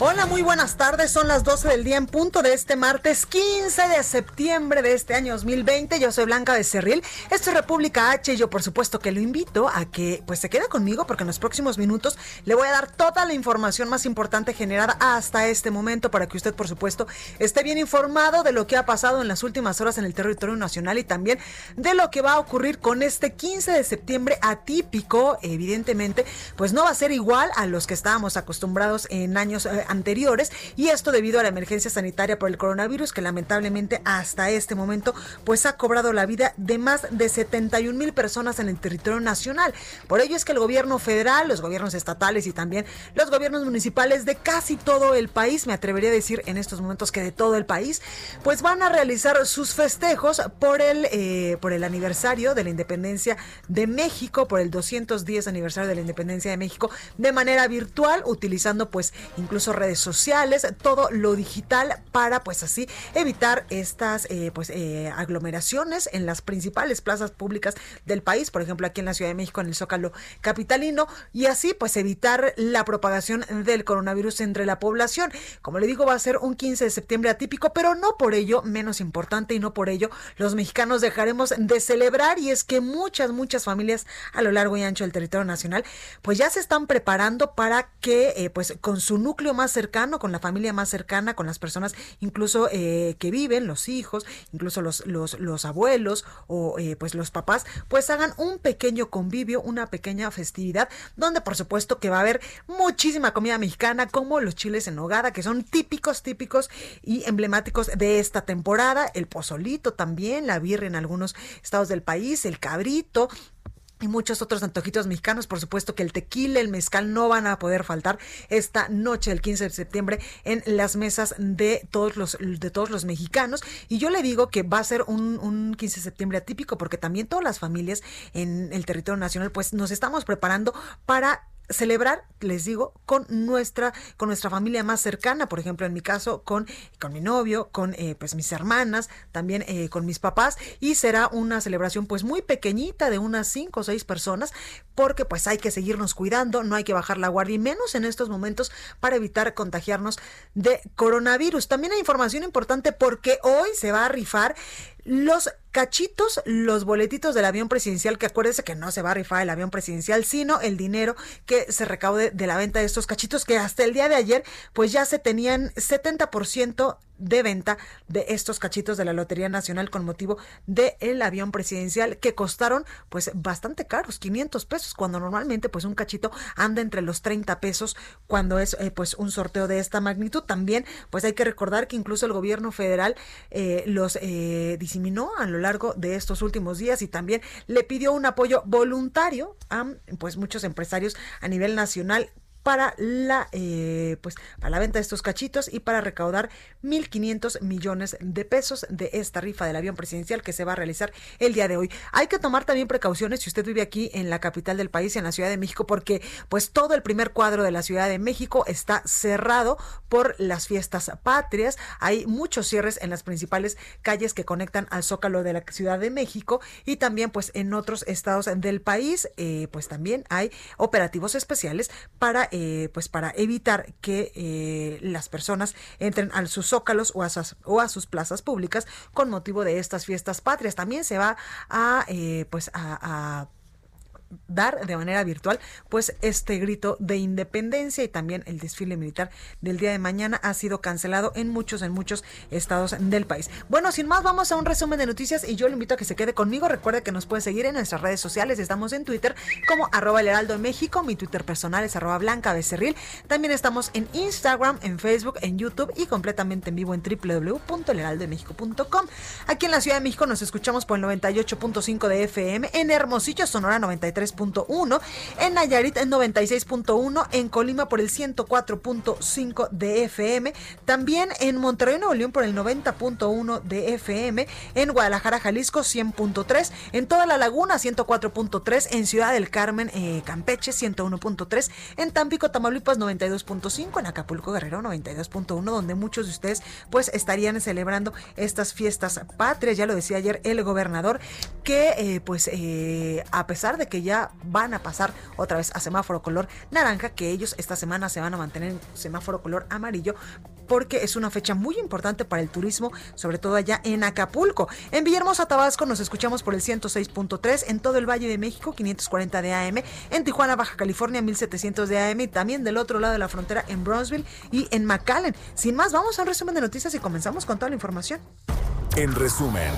Hola, muy buenas tardes. Son las 12 del día en punto de este martes 15 de septiembre de este año 2020. Yo soy Blanca Becerril. Esto es República H y yo por supuesto que lo invito a que pues se quede conmigo porque en los próximos minutos le voy a dar toda la información más importante generada hasta este momento para que usted por supuesto esté bien informado de lo que ha pasado en las últimas horas en el territorio nacional y también de lo que va a ocurrir con este 15 de septiembre atípico. Evidentemente, pues no va a ser igual a los que estábamos acostumbrados en años eh, anteriores y esto debido a la emergencia sanitaria por el coronavirus que lamentablemente hasta este momento pues ha cobrado la vida de más de 71 mil personas en el territorio nacional. Por ello es que el gobierno federal, los gobiernos estatales y también los gobiernos municipales de casi todo el país, me atrevería a decir en estos momentos que de todo el país, pues van a realizar sus festejos por el, eh, por el aniversario de la independencia de México, por el 210 aniversario de la independencia de México de manera virtual, utilizando pues incluso redes sociales, todo lo digital para pues así evitar estas eh, pues eh, aglomeraciones en las principales plazas públicas del país, por ejemplo aquí en la Ciudad de México en el Zócalo capitalino y así pues evitar la propagación del coronavirus entre la población. Como le digo va a ser un 15 de septiembre atípico, pero no por ello menos importante y no por ello los mexicanos dejaremos de celebrar y es que muchas muchas familias a lo largo y ancho del territorio nacional pues ya se están preparando para que eh, pues con su núcleo más cercano, con la familia más cercana, con las personas incluso eh, que viven, los hijos, incluso los, los, los abuelos o eh, pues los papás, pues hagan un pequeño convivio, una pequeña festividad, donde por supuesto que va a haber muchísima comida mexicana, como los chiles en nogada, que son típicos, típicos y emblemáticos de esta temporada, el pozolito también, la birria en algunos estados del país, el cabrito, y muchos otros antojitos mexicanos. Por supuesto que el tequila, el mezcal no van a poder faltar esta noche del 15 de septiembre en las mesas de todos los, de todos los mexicanos. Y yo le digo que va a ser un, un 15 de septiembre atípico porque también todas las familias en el territorio nacional pues nos estamos preparando para celebrar, les digo, con nuestra, con nuestra familia más cercana, por ejemplo, en mi caso, con, con mi novio, con eh, pues mis hermanas, también eh, con mis papás, y será una celebración pues muy pequeñita de unas cinco o seis personas, porque pues hay que seguirnos cuidando, no hay que bajar la guardia, y menos en estos momentos para evitar contagiarnos de coronavirus. También hay información importante porque hoy se va a rifar los cachitos, los boletitos del avión presidencial, que acuérdense que no se va a rifar el avión presidencial, sino el dinero que se recaude de la venta de estos cachitos, que hasta el día de ayer, pues ya se tenían 70% de venta de estos cachitos de la Lotería Nacional con motivo del avión presidencial que costaron pues bastante caros, 500 pesos, cuando normalmente pues un cachito anda entre los 30 pesos cuando es eh, pues un sorteo de esta magnitud. También pues hay que recordar que incluso el gobierno federal eh, los eh, diseminó a lo largo de estos últimos días y también le pidió un apoyo voluntario a pues muchos empresarios a nivel nacional para la eh, pues para la venta de estos cachitos y para recaudar 1.500 millones de pesos de esta rifa del avión presidencial que se va a realizar el día de hoy. Hay que tomar también precauciones si usted vive aquí en la capital del país, en la Ciudad de México, porque pues todo el primer cuadro de la Ciudad de México está cerrado por las fiestas patrias. Hay muchos cierres en las principales calles que conectan al Zócalo de la Ciudad de México y también pues en otros estados del país eh, pues también hay operativos especiales para eh, pues para evitar que eh, las personas entren a sus zócalos o a sus, o a sus plazas públicas con motivo de estas fiestas patrias. También se va a, eh, pues a dar de manera virtual pues este grito de independencia y también el desfile militar del día de mañana ha sido cancelado en muchos, en muchos estados del país. Bueno, sin más, vamos a un resumen de noticias y yo le invito a que se quede conmigo. Recuerde que nos puede seguir en nuestras redes sociales. Estamos en Twitter como arroba el heraldo México. Mi Twitter personal es arroba blanca becerril. También estamos en Instagram, en Facebook, en YouTube y completamente en vivo en www.elheraldodemexico.com. Aquí en la Ciudad de México nos escuchamos por el 98.5 de FM, en Hermosillo, Sonora 93.1, en Nayarit en 96.1, en Colima por el 104.5 de FM, también en Monterrey, Nuevo León por el 90.1 de FM, en Guadalajara, Jalisco 100.3, en toda la laguna 104.3, en Ciudad del Carmen, eh, Campeche 101.3, en Tampico, Tamaulipas 92.5, en Acapulco, Guerrero 92.1, donde muchos de ustedes pues estarían celebrando estas fiestas patrias. Ya lo decía ayer el gobernador que eh, pues eh, a pesar de que ya van a pasar otra vez a semáforo color naranja, que ellos esta semana se van a mantener en semáforo color amarillo porque es una fecha muy importante para el turismo, sobre todo allá en Acapulco. En Villahermosa, Tabasco, nos escuchamos por el 106.3, en todo el Valle de México, 540 de AM, en Tijuana, Baja California, 1700 de AM, y también del otro lado de la frontera en Brownsville y en McAllen. Sin más, vamos a un resumen de noticias y comenzamos con toda la información. En resumen.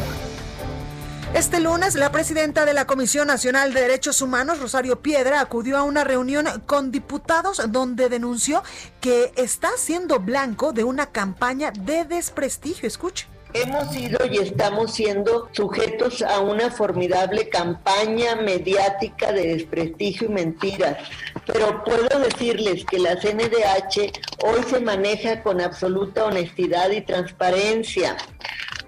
Este lunes, la presidenta de la Comisión Nacional de Derechos Humanos, Rosario Piedra, acudió a una reunión con diputados donde denunció que está siendo blanco de una campaña de desprestigio. Escuche. Hemos sido y estamos siendo sujetos a una formidable campaña mediática de desprestigio y mentiras, pero puedo decirles que la CNDH hoy se maneja con absoluta honestidad y transparencia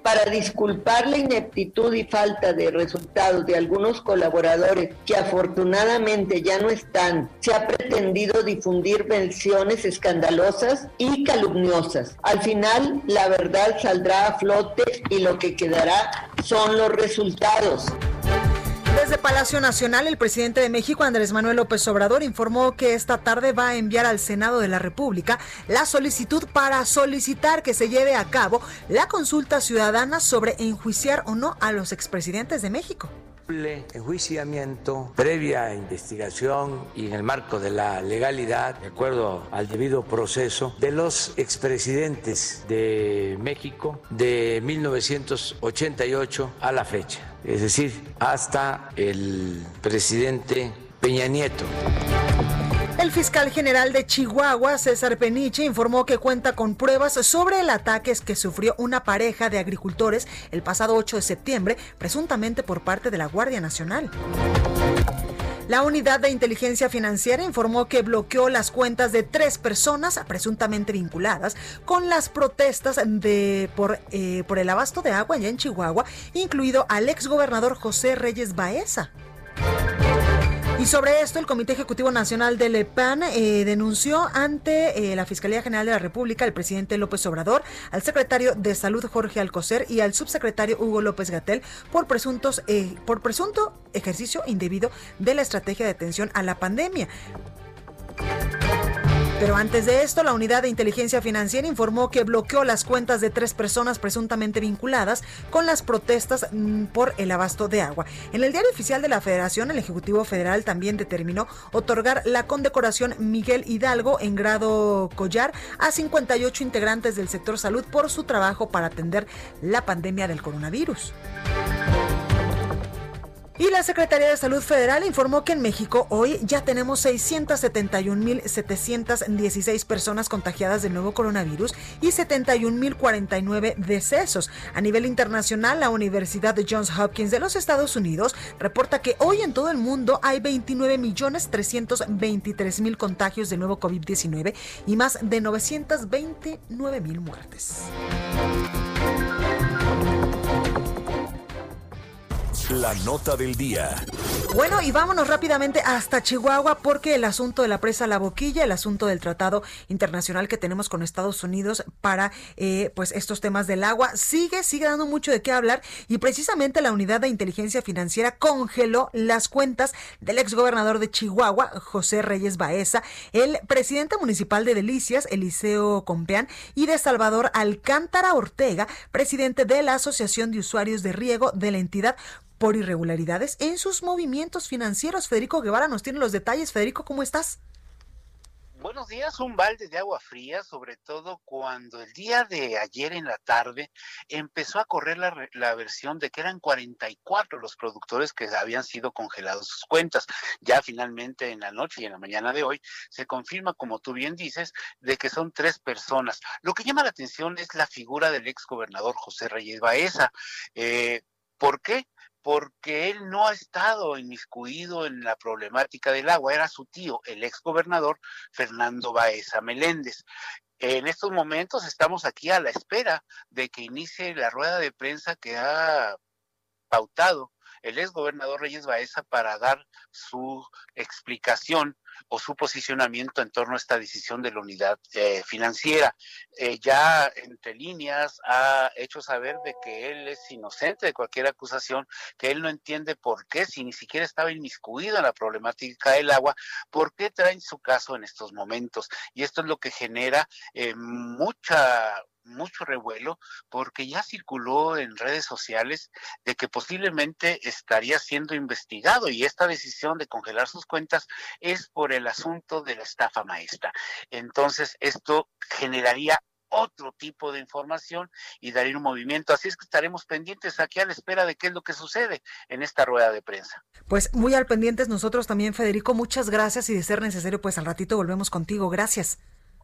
para disculpar la ineptitud y falta de resultados de algunos colaboradores que afortunadamente ya no están, se ha pretendido difundir versiones escandalosas y calumniosas. Al final, la verdad saldrá a flote y lo que quedará son los resultados. Desde Palacio Nacional, el presidente de México, Andrés Manuel López Obrador, informó que esta tarde va a enviar al Senado de la República la solicitud para solicitar que se lleve a cabo la consulta ciudadana sobre enjuiciar o no a los expresidentes de México enjuiciamiento, previa investigación y en el marco de la legalidad, de acuerdo al debido proceso, de los expresidentes de México de 1988 a la fecha, es decir, hasta el presidente Peña Nieto. El fiscal general de Chihuahua, César Peniche, informó que cuenta con pruebas sobre el ataque que sufrió una pareja de agricultores el pasado 8 de septiembre, presuntamente por parte de la Guardia Nacional. La unidad de inteligencia financiera informó que bloqueó las cuentas de tres personas presuntamente vinculadas con las protestas de, por, eh, el abasto de agua allá en Chihuahua, incluido al exgobernador José Reyes Baeza. Y sobre esto, el Comité Ejecutivo Nacional del EPAN eh, denunció ante eh, la Fiscalía General de la República, el presidente López Obrador, al secretario de Salud Jorge Alcocer y al subsecretario Hugo López Gatel por presuntos eh, por presunto ejercicio indebido de la estrategia de atención a la pandemia. Pero antes de esto, la Unidad de Inteligencia Financiera informó que bloqueó las cuentas de tres personas presuntamente vinculadas con las protestas mm, por el abasto de agua. En el diario oficial de la Federación, el Ejecutivo Federal también determinó otorgar la condecoración Miguel Hidalgo en grado collar a 58 integrantes del sector salud por su trabajo para atender la pandemia del coronavirus. Y la Secretaría de Salud Federal informó que en México hoy ya tenemos 671.716 personas contagiadas del nuevo coronavirus y 71.049 decesos. A nivel internacional, la Universidad de Johns Hopkins de los Estados Unidos reporta que hoy en todo el mundo hay 29.323.000 contagios del nuevo COVID-19 y más de 929.000 muertes. La nota del día. Bueno, y vámonos rápidamente hasta Chihuahua porque el asunto de la presa La Boquilla, el asunto del tratado internacional que tenemos con Estados Unidos para eh, pues estos temas del agua sigue, sigue dando mucho de qué hablar y precisamente la unidad de inteligencia financiera congeló las cuentas del exgobernador de Chihuahua, José Reyes Baeza, el presidente municipal de Delicias, Eliseo Compeán, y de Salvador Alcántara Ortega, presidente de la Asociación de Usuarios de Riego de la entidad por irregularidades en sus movimientos financieros. Federico Guevara nos tiene los detalles. Federico, ¿cómo estás? Buenos días, un balde de agua fría, sobre todo cuando el día de ayer en la tarde empezó a correr la, la, versión de que eran 44 los productores que habían sido congelados sus cuentas. Ya finalmente en la noche y en la mañana de hoy se confirma, como tú bien dices, de que son tres personas. Lo que llama la atención es la figura del ex gobernador José Reyes Baeza. Eh, ¿Por qué? Porque él no ha estado inmiscuido en la problemática del agua, era su tío, el ex gobernador Fernando Baeza Meléndez. En estos momentos estamos aquí a la espera de que inicie la rueda de prensa que ha pautado el ex gobernador Reyes Baeza para dar su explicación o su posicionamiento en torno a esta decisión de la unidad eh, financiera. Eh, ya entre líneas ha hecho saber de que él es inocente de cualquier acusación, que él no entiende por qué, si ni siquiera estaba inmiscuido en la problemática del agua, por qué traen su caso en estos momentos. Y esto es lo que genera eh, mucha mucho revuelo porque ya circuló en redes sociales de que posiblemente estaría siendo investigado y esta decisión de congelar sus cuentas es por el asunto de la estafa maestra. Entonces, esto generaría otro tipo de información y daría un movimiento. Así es que estaremos pendientes aquí a la espera de qué es lo que sucede en esta rueda de prensa. Pues muy al pendientes nosotros también, Federico. Muchas gracias y de ser necesario, pues al ratito volvemos contigo. Gracias.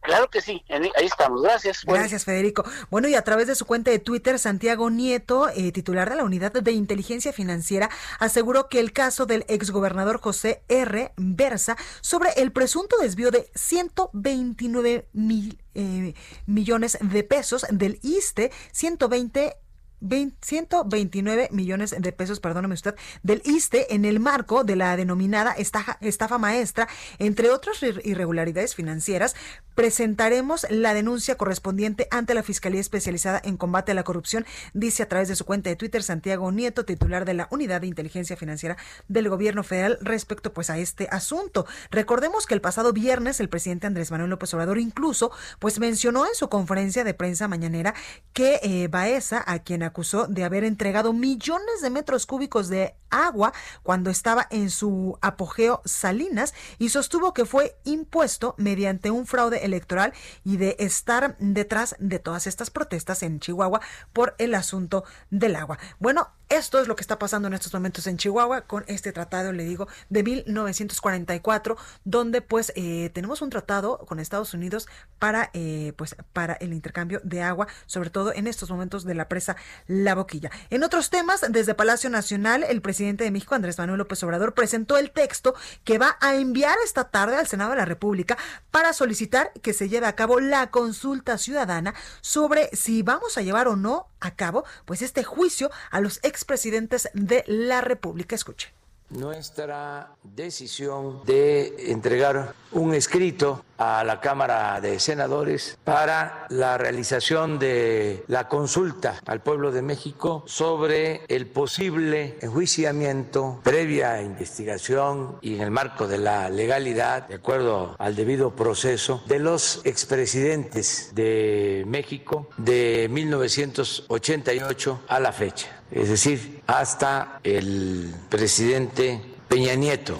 Claro que sí, ahí estamos. Gracias. Gracias, Federico. Bueno, y a través de su cuenta de Twitter, Santiago Nieto, eh, titular de la Unidad de Inteligencia Financiera, aseguró que el caso del exgobernador José R. versa sobre el presunto desvío de 129 mil eh, millones de pesos del ISTE, 120 129 millones de pesos, perdóneme usted, del ISTE en el marco de la denominada estafa, estafa maestra, entre otras irregularidades financieras. Presentaremos la denuncia correspondiente ante la Fiscalía Especializada en Combate a la Corrupción, dice a través de su cuenta de Twitter Santiago Nieto, titular de la Unidad de Inteligencia Financiera del Gobierno Federal, respecto pues a este asunto. Recordemos que el pasado viernes el presidente Andrés Manuel López Obrador incluso pues mencionó en su conferencia de prensa mañanera que eh, Baeza, a quien acusó de haber entregado millones de metros cúbicos de agua cuando estaba en su apogeo Salinas y sostuvo que fue impuesto mediante un fraude electoral y de estar detrás de todas estas protestas en Chihuahua por el asunto del agua. Bueno, esto es lo que está pasando en estos momentos en Chihuahua con este tratado, le digo, de 1944, donde pues eh, tenemos un tratado con Estados Unidos para eh, pues para el intercambio de agua, sobre todo en estos momentos de la presa La Boquilla. En otros temas, desde Palacio Nacional, el presidente de México, Andrés Manuel López Obrador, presentó el texto que va a enviar esta tarde al Senado de la República para solicitar que se lleve a cabo la consulta ciudadana sobre si vamos a llevar o no a cabo pues este juicio a los expresidentes de la República. Escuche. Nuestra decisión de entregar un escrito a la Cámara de Senadores para la realización de la consulta al pueblo de México sobre el posible enjuiciamiento previa investigación y en el marco de la legalidad, de acuerdo al debido proceso, de los expresidentes de México de 1988 a la fecha es decir, hasta el presidente Peña Nieto.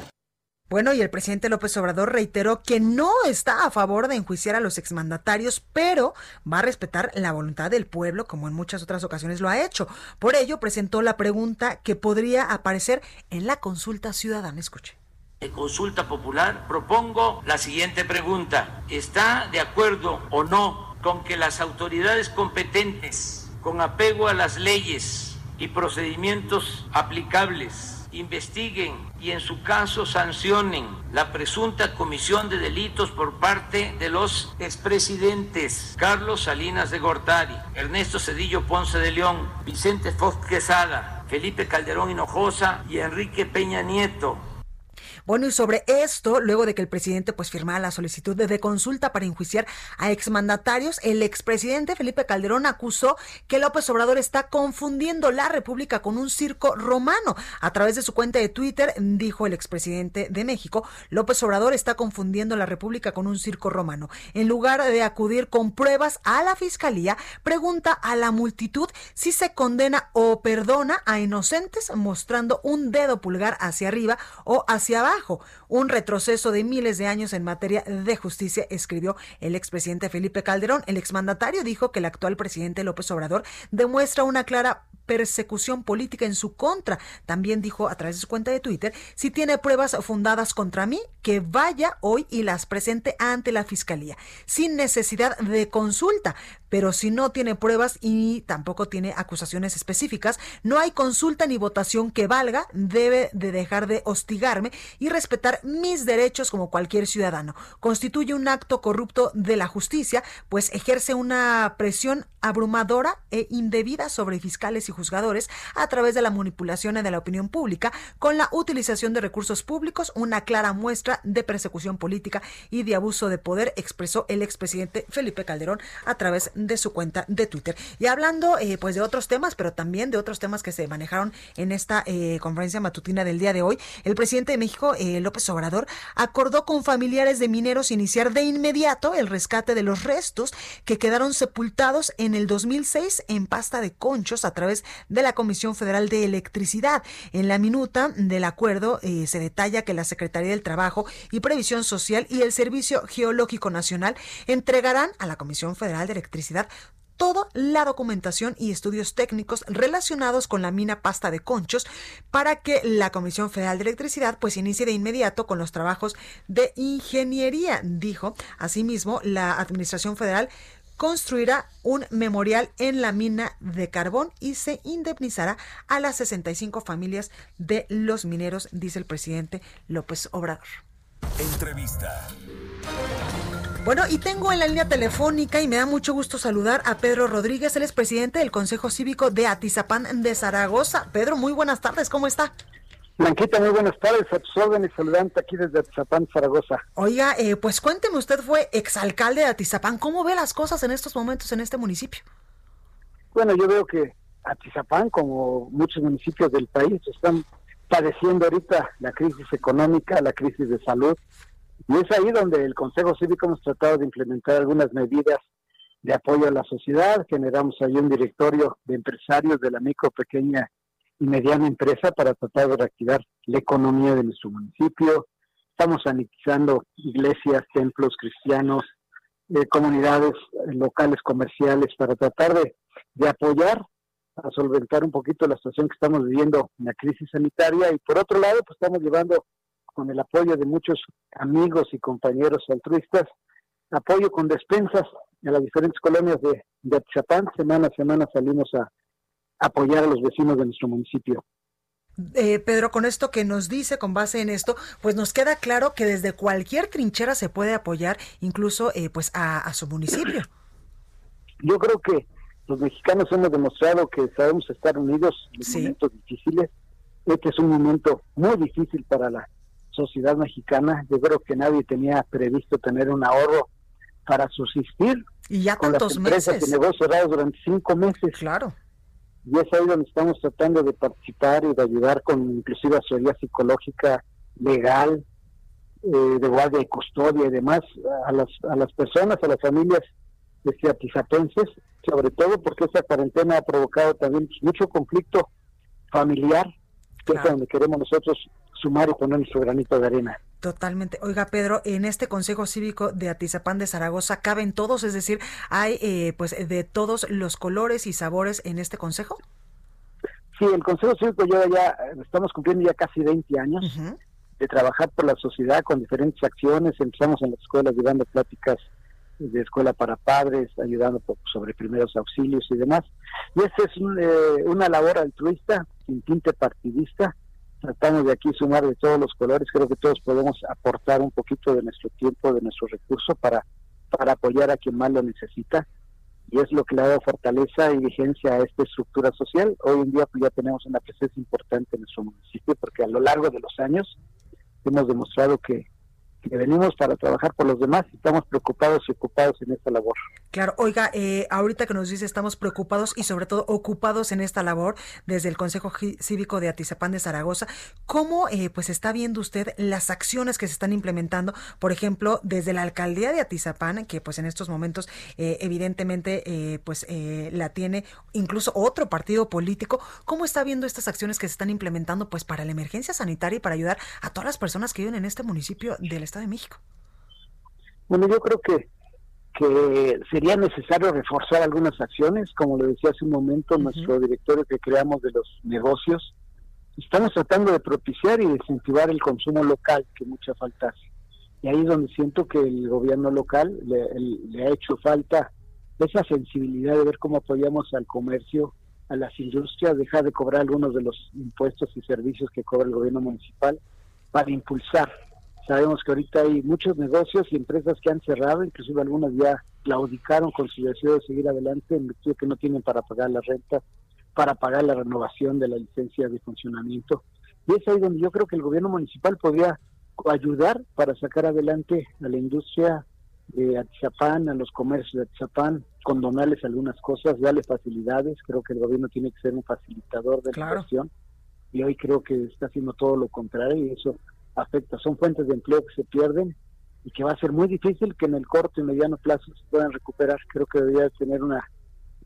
Bueno, y el presidente López Obrador reiteró que no está a favor de enjuiciar a los exmandatarios, pero va a respetar la voluntad del pueblo, como en muchas otras ocasiones lo ha hecho. Por ello, presentó la pregunta que podría aparecer en la consulta ciudadana. Escuche. En consulta popular propongo la siguiente pregunta. ¿Está de acuerdo o no con que las autoridades competentes, con apego a las leyes, y procedimientos aplicables. Investiguen y en su caso sancionen la presunta comisión de delitos por parte de los expresidentes Carlos Salinas de Gortari, Ernesto Cedillo Ponce de León, Vicente Fox Quesada, Felipe Calderón Hinojosa y Enrique Peña Nieto Bueno, y sobre esto, luego de que el presidente pues firmara la solicitud de, consulta para enjuiciar a exmandatarios, el expresidente Felipe Calderón acusó que López Obrador está confundiendo la República con un circo romano. A través de su cuenta de Twitter, dijo el expresidente de México, López Obrador está confundiendo la República con un circo romano. En lugar de acudir con pruebas a la fiscalía, pregunta a la multitud si se condena o perdona a inocentes mostrando un dedo pulgar hacia arriba o hacia abajo. Un retroceso de miles de años en materia de justicia, escribió el expresidente Felipe Calderón. El exmandatario dijo que el actual presidente López Obrador demuestra una clara persecución política en su contra. También dijo a través de su cuenta de Twitter, si tiene pruebas fundadas contra mí, que vaya hoy y las presente ante la Fiscalía, sin necesidad de consulta. Pero si no tiene pruebas y tampoco tiene acusaciones específicas, no hay consulta ni votación que valga, debe de dejar de hostigarme y respetar mis derechos como cualquier ciudadano. Constituye un acto corrupto de la justicia, pues ejerce una presión abrumadora e indebida sobre fiscales y juzgadores a través de la manipulación de la opinión pública con la utilización de recursos públicos, una clara muestra de persecución política y de abuso de poder, expresó el expresidente Felipe Calderón a través de su cuenta de Twitter. Y hablando eh, pues de otros temas, pero también de otros temas que se manejaron en esta eh, conferencia matutina del día de hoy, el presidente de México, eh, López Obrador, acordó con familiares de mineros iniciar de inmediato el rescate de los restos que quedaron sepultados en el 2006 en pasta de conchos a través de la Comisión Federal de Electricidad. En la minuta del acuerdo se detalla que la Secretaría del Trabajo y Previsión Social y el Servicio Geológico Nacional entregarán a la Comisión Federal de Electricidad toda la documentación y estudios técnicos relacionados con la mina pasta de conchos para que la Comisión Federal de Electricidad pues inicie de inmediato con los trabajos de ingeniería, dijo. Asimismo, la Administración Federal construirá un memorial en la mina de carbón y se indemnizará a las 65 familias de los mineros, dice el presidente López Obrador. Entrevista. Bueno, y tengo en la línea telefónica y me da mucho gusto saludar a Pedro Rodríguez, él es presidente del Consejo Cívico de Atizapán de Zaragoza. Pedro, muy buenas tardes, ¿cómo está? Blanquita, muy buenas tardes, a tus órdenes, saludante aquí desde Atizapán, Zaragoza. Oiga, eh, pues cuénteme, usted fue exalcalde de Atizapán, ¿cómo ve las cosas en estos momentos en este municipio? Bueno, yo veo que Atizapán, como muchos municipios del país, están padeciendo ahorita la crisis económica, la crisis de salud, y es ahí donde el Consejo Cívico hemos tratado de implementar algunas medidas de apoyo a la sociedad, generamos ahí un directorio de empresarios de la micro, pequeña y mediana empresa para tratar de reactivar la economía de nuestro municipio. Estamos sanitizando iglesias, templos cristianos, eh, comunidades eh, locales comerciales para tratar de, de apoyar a solventar un poquito la situación que estamos viviendo en la crisis sanitaria y por otro lado pues estamos llevando con el apoyo de muchos amigos y compañeros altruistas apoyo con despensas a las diferentes colonias de, de Atizapán. Semana a semana salimos a, apoyar a los vecinos de nuestro municipio. Eh, Pedro, con esto que nos dice, con base en esto, pues nos queda claro que desde cualquier trinchera se puede apoyar, incluso eh, pues a, su municipio. Yo creo que los mexicanos hemos demostrado que sabemos estar unidos en momentos difíciles. Este es un momento muy difícil para la sociedad mexicana. Yo creo que nadie tenía previsto tener un ahorro para subsistir. Y ya tantos meses. Que negocios cerrados durante cinco meses. Claro y es ahí donde estamos tratando de participar y de ayudar con inclusive asesoría psicológica legal, eh, de guardia y custodia y demás a las, a las personas, a las familias atizapenses, sobre todo porque esta cuarentena ha provocado también mucho conflicto familiar, que es donde queremos nosotros sumar y poner nuestro granito de arena. Totalmente. Oiga, Pedro, en este Consejo Cívico de Atizapán de Zaragoza caben todos, es decir, hay eh, pues de todos los colores y sabores en este consejo. Sí, el Consejo Cívico lleva ya, estamos cumpliendo ya casi 20 años de trabajar por la sociedad con diferentes acciones. Empezamos en las escuelas llevando pláticas de escuela para padres, ayudando sobre primeros auxilios y demás. Y esta es eh, una labor altruista, sin tinte partidista, tratamos de aquí sumar de todos los colores, creo que todos podemos aportar un poquito de nuestro tiempo, de nuestro recurso para, para apoyar a quien más lo necesita y es lo que le ha dado fortaleza y vigencia a esta estructura social. Hoy en día pues, ya tenemos una presencia importante en nuestro municipio porque a lo largo de los años hemos demostrado que, que venimos para trabajar por los demás y estamos preocupados y ocupados en esta labor. Claro, oiga, eh, ahorita que nos dice estamos preocupados y sobre todo ocupados en esta labor desde el Consejo Cívico de Atizapán de Zaragoza, ¿cómo eh, pues está viendo usted las acciones que se están implementando, por ejemplo, desde la alcaldía de Atizapán, que pues en estos momentos eh, evidentemente pues la tiene incluso otro partido político, ¿cómo está viendo estas acciones que se están implementando pues para la emergencia sanitaria y para ayudar a todas las personas que viven en este municipio del Estado de México? Bueno, yo creo que que sería necesario reforzar algunas acciones, como le decía hace un momento, nuestro directorio que creamos de los negocios, estamos tratando de propiciar y incentivar el consumo local, que mucha falta hace. Y ahí es donde siento que el gobierno local le, ha hecho falta esa sensibilidad de ver cómo apoyamos al comercio, a las industrias, dejar de cobrar algunos de los impuestos y servicios que cobra el gobierno municipal para impulsar Sabemos que ahorita hay muchos negocios y empresas que han cerrado, inclusive algunas ya claudicaron con su deseo de seguir adelante en virtud de que no tienen para pagar la renta, para pagar la renovación de la licencia de funcionamiento. Y es ahí donde yo creo que el gobierno municipal podría ayudar para sacar adelante a la industria de Atizapán, a los comercios de Atizapán, condonarles algunas cosas, darle facilidades. Creo que el gobierno tiene que ser un facilitador de la inversión y hoy creo que está haciendo todo lo contrario y eso afecta. Son fuentes de empleo que se pierden y que va a ser muy difícil que en el corto y mediano plazo se puedan recuperar. Creo que debería tener una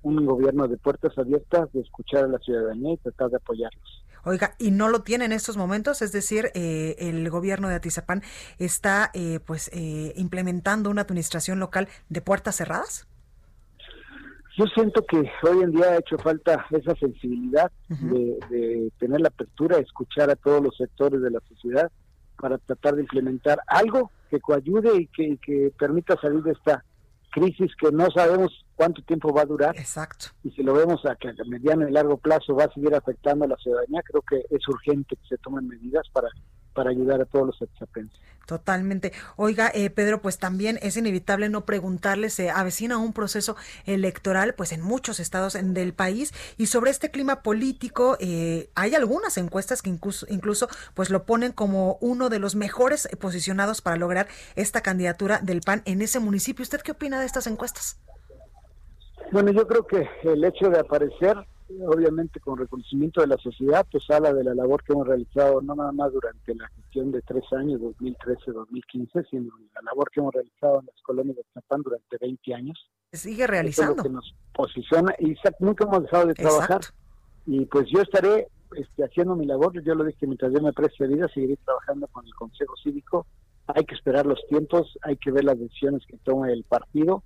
un gobierno de puertas abiertas, de escuchar a la ciudadanía y tratar de apoyarlos. Oiga, ¿y no lo tiene en estos momentos? Es decir, eh, el gobierno de Atizapán está eh, pues eh, implementando una administración local de puertas cerradas. Yo siento que hoy en día ha hecho falta esa sensibilidad de, de, tener la apertura, escuchar a todos los sectores de la sociedad para tratar de implementar algo que coayude y que, permita salir de esta crisis que no sabemos cuánto tiempo va a durar. Exacto. Y si lo vemos a que a mediano y largo plazo va a seguir afectando a la ciudadanía, creo que es urgente que se tomen medidas para para ayudar a todos los exapenses. Totalmente. Oiga, eh, Pedro, pues también es inevitable no preguntarle, se avecina un proceso electoral pues en muchos estados del país y sobre este clima político eh, hay algunas encuestas que incluso, incluso pues lo ponen como uno de los mejores posicionados para lograr esta candidatura del PAN en ese municipio. ¿Usted qué opina de estas encuestas? Bueno, yo creo que el hecho de aparecer obviamente con reconocimiento de la sociedad, pues habla de la labor que hemos realizado no nada más durante la gestión de tres años, 2013-2015, sino la labor que hemos realizado en las colonias de Chapán durante 20 años. Se sigue realizando. Es que nos posiciona y nunca hemos dejado de trabajar. Y pues yo estaré este, haciendo mi labor, yo lo dije, mientras yo me preste vida, seguiré trabajando con el Consejo Cívico. Hay que esperar los tiempos, hay que ver las decisiones que tome el partido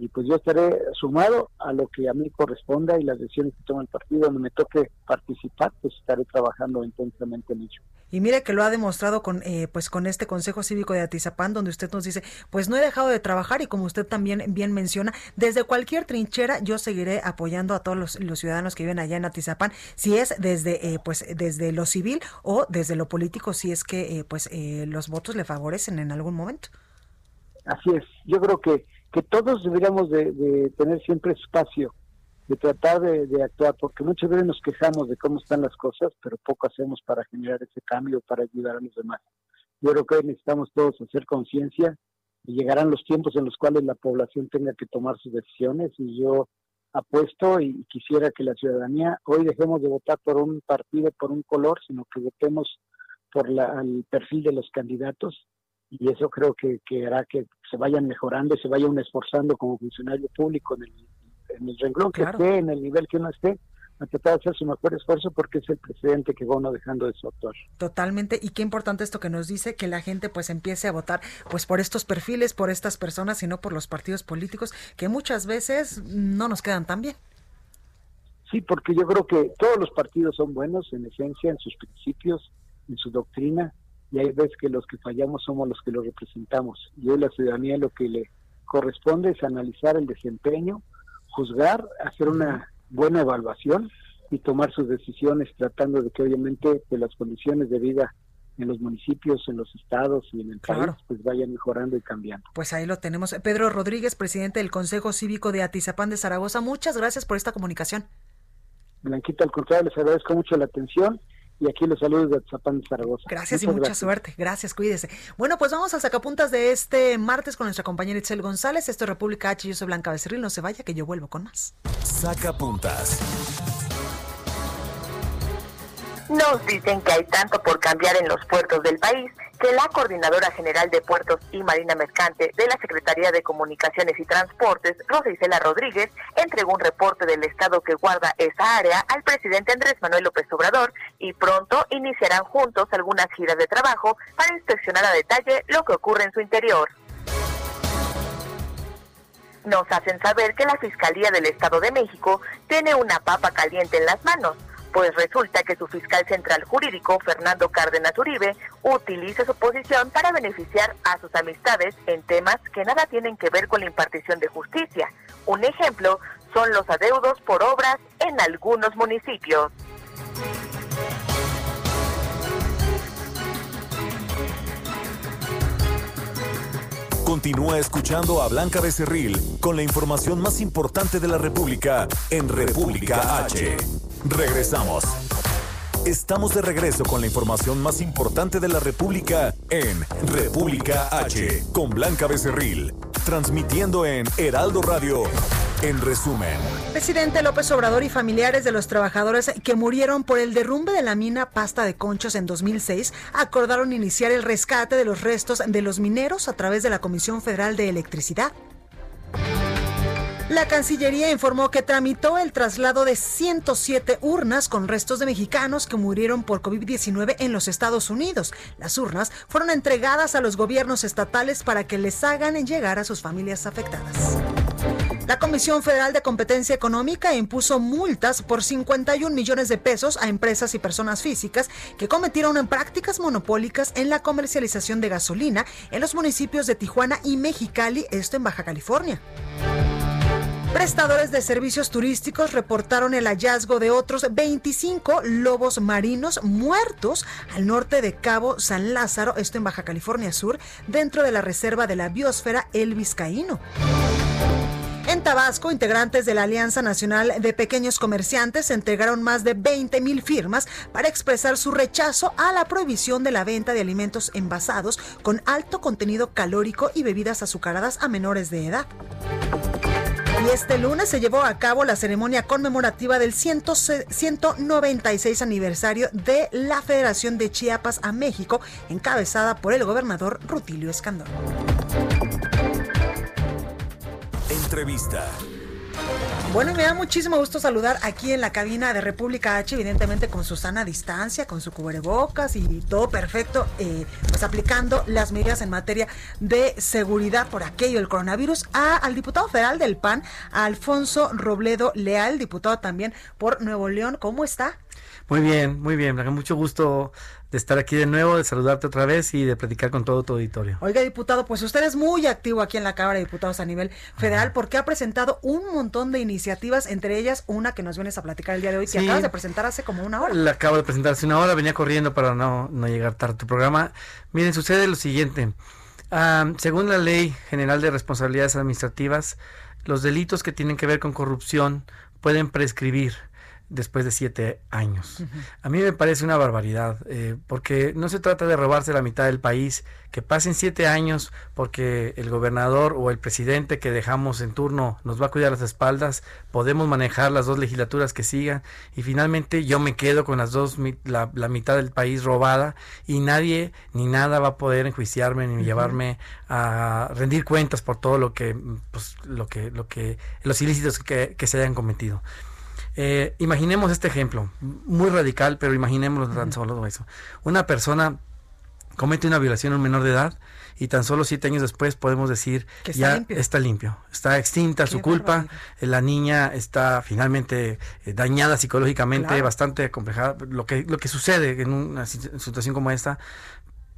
y pues yo estaré sumado a lo que a mí corresponda y las decisiones que toma el partido donde me toque participar, pues estaré trabajando intensamente en ello. Y mire que lo ha demostrado con eh, pues con este Consejo Cívico de Atizapán, donde usted nos dice, pues no he dejado de trabajar y como usted también bien menciona, desde cualquier trinchera yo seguiré apoyando a todos los, ciudadanos que viven allá en Atizapán, si es desde eh, pues desde lo civil o desde lo político, si es que eh, pues los votos le favorecen en algún momento. Así es, yo creo que que todos deberíamos de, tener siempre espacio, de tratar de, actuar, porque muchas veces nos quejamos de cómo están las cosas, pero poco hacemos para generar ese cambio, para ayudar a los demás. Yo creo que hoy necesitamos todos hacer conciencia y llegarán los tiempos en los cuales la población tenga que tomar sus decisiones y yo apuesto y quisiera que la ciudadanía hoy dejemos de votar por un partido, por un color, sino que votemos por la, el perfil de los candidatos y eso creo que, que, hará que se vayan mejorando y se vayan esforzando como funcionario público en el, en el renglón que esté, en el nivel que uno esté, a tratar de hacer su mejor esfuerzo porque es el presidente que va uno dejando de su actuar. Totalmente, y qué importante esto que nos dice, que la gente pues empiece a votar pues por estos perfiles, por estas personas y no por los partidos políticos que muchas veces no nos quedan tan bien. Sí, porque yo creo que todos los partidos son buenos en esencia, en sus principios, en su doctrina, y hay veces que los que fallamos somos los que lo representamos. Y hoy la ciudadanía lo que le corresponde es analizar el desempeño, juzgar, hacer una buena evaluación y tomar sus decisiones tratando de que obviamente que las condiciones de vida en los municipios, en los estados y en el país, pues vayan mejorando y cambiando. Pues ahí lo tenemos. Pedro Rodríguez, presidente del Consejo Cívico de Atizapán de Zaragoza, muchas gracias por esta comunicación. Blanquita, al contrario, les agradezco mucho la atención y aquí los saludos de Atzapán de Zaragoza. Gracias y mucha suerte. Gracias, cuídese. Bueno, pues vamos a sacapuntas de este martes con nuestra compañera Itzel González. Esto es República H. Yo soy Blanca Becerril. No se vaya, que yo vuelvo con más. Sacapuntas. Nos dicen que hay tanto por cambiar en los puertos del país que la Coordinadora General de Puertos y Marina Mercante de la Secretaría de Comunicaciones y Transportes, Rosa Isela Rodríguez, entregó un reporte del estado que guarda esa área al presidente Andrés Manuel López Obrador y pronto iniciarán juntos algunas giras de trabajo para inspeccionar a detalle lo que ocurre en su interior. Nos hacen saber que la Fiscalía del Estado de México tiene una papa caliente en las manos pues resulta que su fiscal central jurídico, Fernando Cárdenas Uribe, utiliza su posición para beneficiar a sus amistades en temas que nada tienen que ver con la impartición de justicia. Un ejemplo son los adeudos por obras en algunos municipios. Continúa escuchando a Blanca Becerril con la información más importante de la República en República H. Regresamos. Estamos de regreso con la información más importante de la República en República H con Blanca Becerril, transmitiendo en Heraldo Radio. En resumen, presidente López Obrador y familiares de los trabajadores que murieron por el derrumbe de la mina Pasta de Conchos en 2006 acordaron iniciar el rescate de los restos de los mineros a través de la Comisión Federal de Electricidad. La Cancillería informó que tramitó el traslado de 107 urnas con restos de mexicanos que murieron por COVID-19 en los Estados Unidos. Las urnas fueron entregadas a los gobiernos estatales para que les hagan llegar a sus familias afectadas. La Comisión Federal de Competencia Económica impuso multas por 51 millones de pesos a empresas y personas físicas que cometieron prácticas monopólicas en la comercialización de gasolina en los municipios de Tijuana y Mexicali, esto en Baja California. Prestadores de servicios turísticos reportaron el hallazgo de otros 25 lobos marinos muertos al norte de Cabo San Lázaro, esto en Baja California Sur, dentro de la reserva de la biosfera El Vizcaíno. En Tabasco, integrantes de la Alianza Nacional de Pequeños Comerciantes entregaron más de 20 mil firmas para expresar su rechazo a la prohibición de la venta de alimentos envasados con alto contenido calórico y bebidas azucaradas a menores de edad. Y este lunes se llevó a cabo la ceremonia conmemorativa del 196 aniversario de la Federación de Chiapas a México, encabezada por el gobernador Rutilio Escandón. Entrevista. Bueno, me da muchísimo gusto saludar aquí en la cabina de República H, evidentemente con su sana distancia, con su cubrebocas y todo perfecto, eh, pues aplicando las medidas en materia de seguridad por aquello del coronavirus, a, al diputado federal del PAN, Alfonso Robledo Leal, diputado también por Nuevo León. ¿Cómo está? Muy bien, muy bien, mucho gusto de estar aquí de nuevo, de saludarte otra vez y de platicar con todo tu auditorio. Oiga, diputado, pues usted es muy activo aquí en la Cámara de Diputados a nivel federal porque ha presentado un montón de iniciativas, entre ellas una que nos vienes a platicar el día de hoy, que acabas de presentar hace como una hora. La acabo de presentar hace una hora, venía corriendo para no, no llegar tarde a tu programa. Miren, sucede lo siguiente. según la Ley General de Responsabilidades Administrativas, los delitos que tienen que ver con corrupción pueden prescribir después de siete años. A mí me parece una barbaridad, eh, porque no se trata de robarse la mitad del país, que pasen siete años porque el gobernador o el presidente que dejamos en turno nos va a cuidar las espaldas, podemos manejar las dos legislaturas que sigan y finalmente yo me quedo con las dos, la, mitad del país robada y nadie ni nada va a poder enjuiciarme ni llevarme a rendir cuentas por todo lo que, pues, lo que, lo que, los ilícitos que, que se hayan cometido. Eh, imaginemos este ejemplo, muy radical, pero imaginémoslo tan solo eso. Una persona comete una violación a un menor de edad y tan solo siete años después podemos decir que ya está limpio, está extinta su culpa, la niña está finalmente eh, dañada psicológicamente, bastante complejada, lo que, lo que sucede en una situación como esta,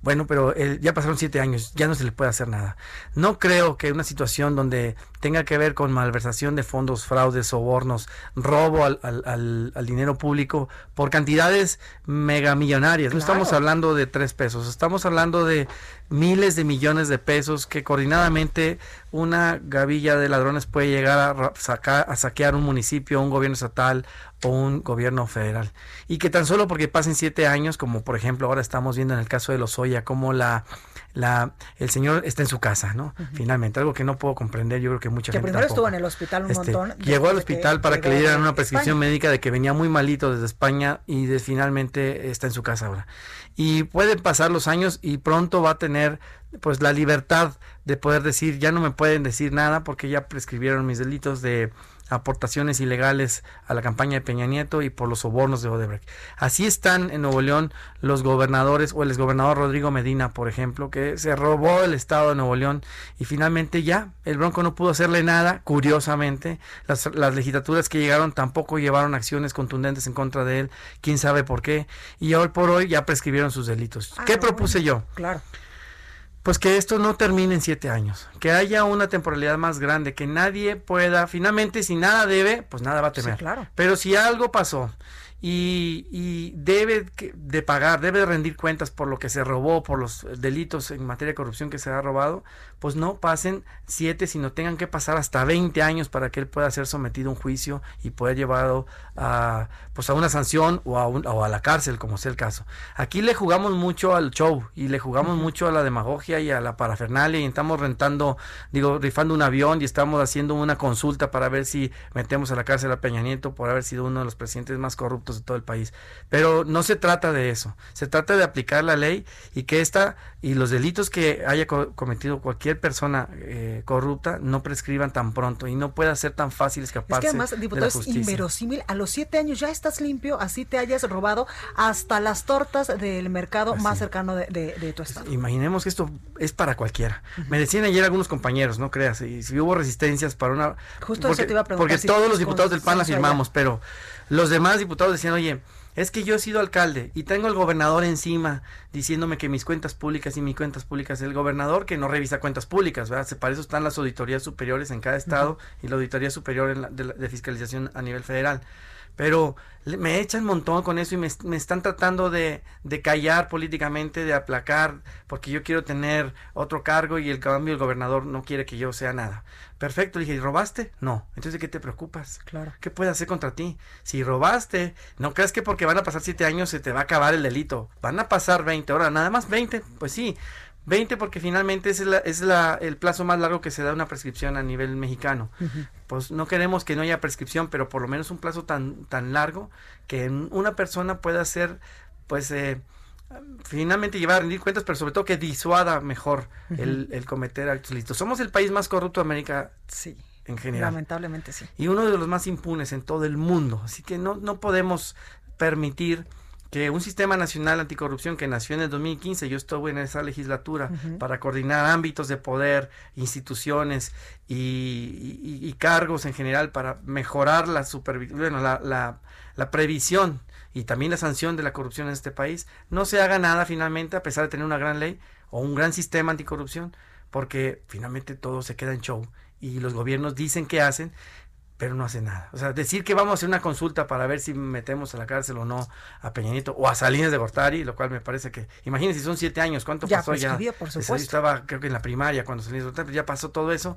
bueno, pero ya pasaron siete años, ya no se le puede hacer nada. No creo que una situación donde tenga que ver con malversación de fondos, fraudes, sobornos, robo al, al, al, dinero público por cantidades megamillonarias. No estamos hablando de tres pesos, estamos hablando de miles de millones de pesos que coordinadamente una gavilla de ladrones puede llegar a, sacar, a saquear un municipio, un gobierno estatal o un gobierno federal. Y que tan solo porque pasen siete años, como por ejemplo ahora estamos viendo en el caso de Lozoya, como la la, el señor está en su casa, ¿no? Finalmente, algo que no puedo comprender, yo creo que mucha que gente. primero estuvo en el hospital un este, montón. Llegó al hospital para que le dieran una prescripción médica de que venía muy malito desde España y de, finalmente está en su casa ahora. Y pueden pasar los años y pronto va a tener pues la libertad de poder decir, ya no me pueden decir nada porque ya prescribieron mis delitos de aportaciones ilegales a la campaña de Peña Nieto y por los sobornos de Odebrecht. Así están en Nuevo León los gobernadores o el exgobernador Rodrigo Medina, por ejemplo, que se robó el estado de Nuevo León y finalmente ya el Bronco no pudo hacerle nada, curiosamente. Las, las legislaturas que llegaron tampoco llevaron acciones contundentes en contra de él, quién sabe por qué, y hoy por hoy ya prescribieron sus delitos. Ah, ¿Qué propuse yo? Claro. Pues que esto no termine en siete años, que haya una temporalidad más grande, que nadie pueda, finalmente si nada debe, pues nada va a temer. claro. Pero si algo pasó y, y debe de pagar, debe de rendir cuentas por lo que se robó, por los delitos en materia de corrupción que se ha robado, pues no pasen siete, sino tengan que pasar hasta 20 años para que él pueda ser sometido a un juicio y poder llevado a, pues a una sanción o a, un, o a la cárcel, como sea el caso. Aquí le jugamos mucho al show y le jugamos mucho a la demagogia y a la parafernalia y estamos rentando, digo, rifando un avión y estamos haciendo una consulta para ver si metemos a la cárcel a Peña Nieto por haber sido uno de los presidentes más corruptos de todo el país. Pero no se trata de eso, se trata de aplicar la ley y que esta y los delitos que haya cometido cualquier persona eh, corrupta no prescriban tan pronto y no pueda ser tan fácil escaparse. Es que además, diputado, es inverosímil. A los siete años ya estás limpio, así te hayas robado hasta las tortas del mercado más cercano de, de, tu estado. Imaginemos que esto es para cualquiera. Me decían ayer algunos compañeros, no creas, y si hubo resistencias para una... Justo porque, eso te iba a preguntar. Porque todos los diputados del PAN la firmamos, pero los demás diputados decían, oye, es que yo he sido alcalde y tengo al gobernador encima diciéndome que mis cuentas públicas y mis cuentas públicas, el gobernador que no revisa cuentas públicas, ¿verdad? Para eso están las auditorías superiores en cada estado y la auditoría superior de, fiscalización a nivel federal. Pero me echan un montón con eso y me, me están tratando de, de, callar políticamente, de aplacar, porque yo quiero tener otro cargo y el cambio el gobernador no quiere que yo sea nada. Perfecto, le dije, ¿y robaste? No. Entonces, ¿de qué te preocupas? Claro. ¿Qué puede hacer contra ti? Si robaste, no crees que porque van a pasar siete años se te va a acabar el delito. Van a pasar 20 horas, nada más 20, pues sí. 20 porque finalmente es, la, es la, el plazo más largo que se da una prescripción a nivel mexicano. Pues no queremos que no haya prescripción, pero por lo menos un plazo tan, tan largo que una persona pueda ser, pues, eh, finalmente llevar a rendir cuentas, pero sobre todo que disuada mejor el, el, cometer actos listos. Somos el país más corrupto de América. Sí. En general. Lamentablemente sí. Y uno de los más impunes en todo el mundo. Así que no, no podemos permitir que un sistema nacional anticorrupción que nació en el 2015, yo estuve en esa legislatura para coordinar ámbitos de poder, instituciones y, y, cargos en general para mejorar la bueno, la, la, la previsión y también la sanción de la corrupción en este país, no se haga nada finalmente a pesar de tener una gran ley o un gran sistema anticorrupción, porque finalmente todo se queda en show y los gobiernos dicen que hacen, pero no hacen nada. O sea, decir que vamos a hacer una consulta para ver si metemos a la cárcel o no a Peñanito o a Salinas de Gortari, lo cual me parece que, imagínense, si son siete años, ¿cuánto pasó ya? Por supuesto. estaba creo que en la primaria cuando Salinas de Gortari, ya pasó todo eso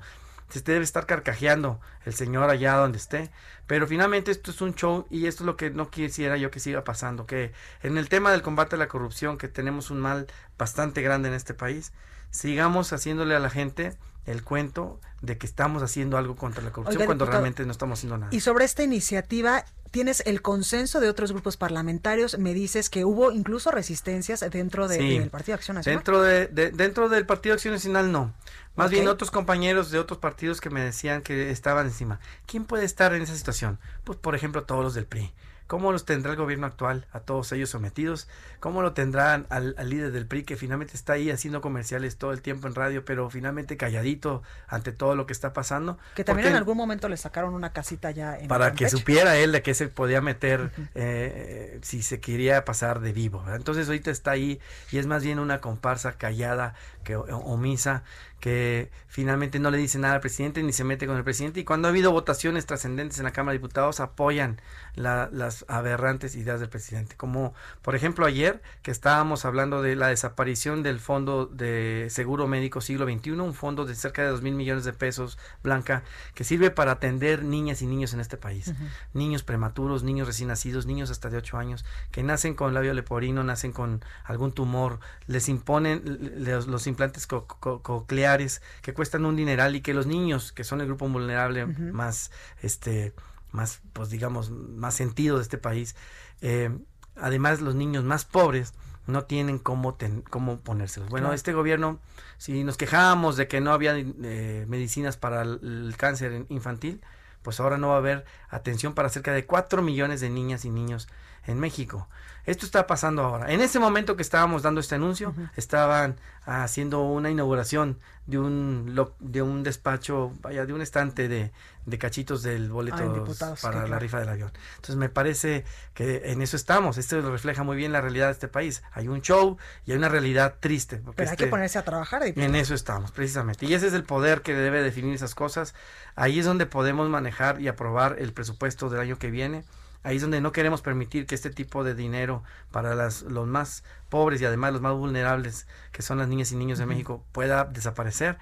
se debe estar carcajeando el señor allá donde esté. Pero finalmente esto es un show y esto es lo que no quisiera yo que siga pasando, que en el tema del combate a la corrupción, que tenemos un mal bastante grande en este país, sigamos haciéndole a la gente el cuento de que estamos haciendo algo contra la corrupción cuando realmente no estamos haciendo nada. Y sobre esta iniciativa, tienes el consenso de otros grupos parlamentarios. Me dices que hubo incluso resistencias dentro del Partido Acción Nacional. Dentro, de, dentro del Partido Acción Nacional no. Más bien otros compañeros de otros partidos que me decían que estaban encima. ¿Quién puede estar en esa situación? Pues por ejemplo todos los del PRI. ¿Cómo los tendrá el gobierno actual a todos ellos sometidos? ¿Cómo lo tendrán al, líder del PRI que finalmente está ahí haciendo comerciales todo el tiempo en radio, pero finalmente calladito ante todo lo que está pasando? Que también en algún momento le sacaron una casita ya en Para que supiera él de qué se podía meter eh, si se quería pasar de vivo. Entonces ahorita está ahí y es más bien una comparsa callada que omisa que finalmente no le dice nada al presidente ni se mete con el presidente y cuando ha habido votaciones trascendentes en la Cámara de Diputados apoyan las las aberrantes ideas del presidente. Como por ejemplo ayer que estábamos hablando de la desaparición del Fondo de Seguro Médico Siglo XXI, un fondo de cerca de dos mil millones de pesos, Blanca, que sirve para atender niñas y niños en este país. Niños prematuros, niños recién nacidos, niños hasta de 8 años, que nacen con labio leporino, nacen con algún tumor, les imponen los, implantes cocleares que cuestan un dineral y que los niños, que son el grupo vulnerable más este más, pues digamos, más sentido de este país. Eh, además, los niños más pobres no tienen cómo, cómo ponérselos. Bueno, este gobierno, si nos quejábamos de que no había eh, medicinas para el, cáncer infantil, pues ahora no va a haber atención para cerca de 4 millones de niñas y niños en México. Esto está pasando ahora. En ese momento que estábamos dando este anuncio, estaban haciendo una inauguración de un de un despacho, vaya, de un estante de, de cachitos del boleto para la rifa del avión. Entonces me parece que en eso estamos. Esto refleja muy bien la realidad de este país. Hay un show y hay una realidad triste. Pero hay que este ponerse a trabajar. En eso estamos, precisamente. Y ese es el poder que debe definir esas cosas. Ahí es donde podemos manejar y aprobar el presupuesto del año que viene Ahí es donde no queremos permitir que este tipo de dinero para las, los más pobres y además los más vulnerables, que son las niñas y niños de México, pueda desaparecer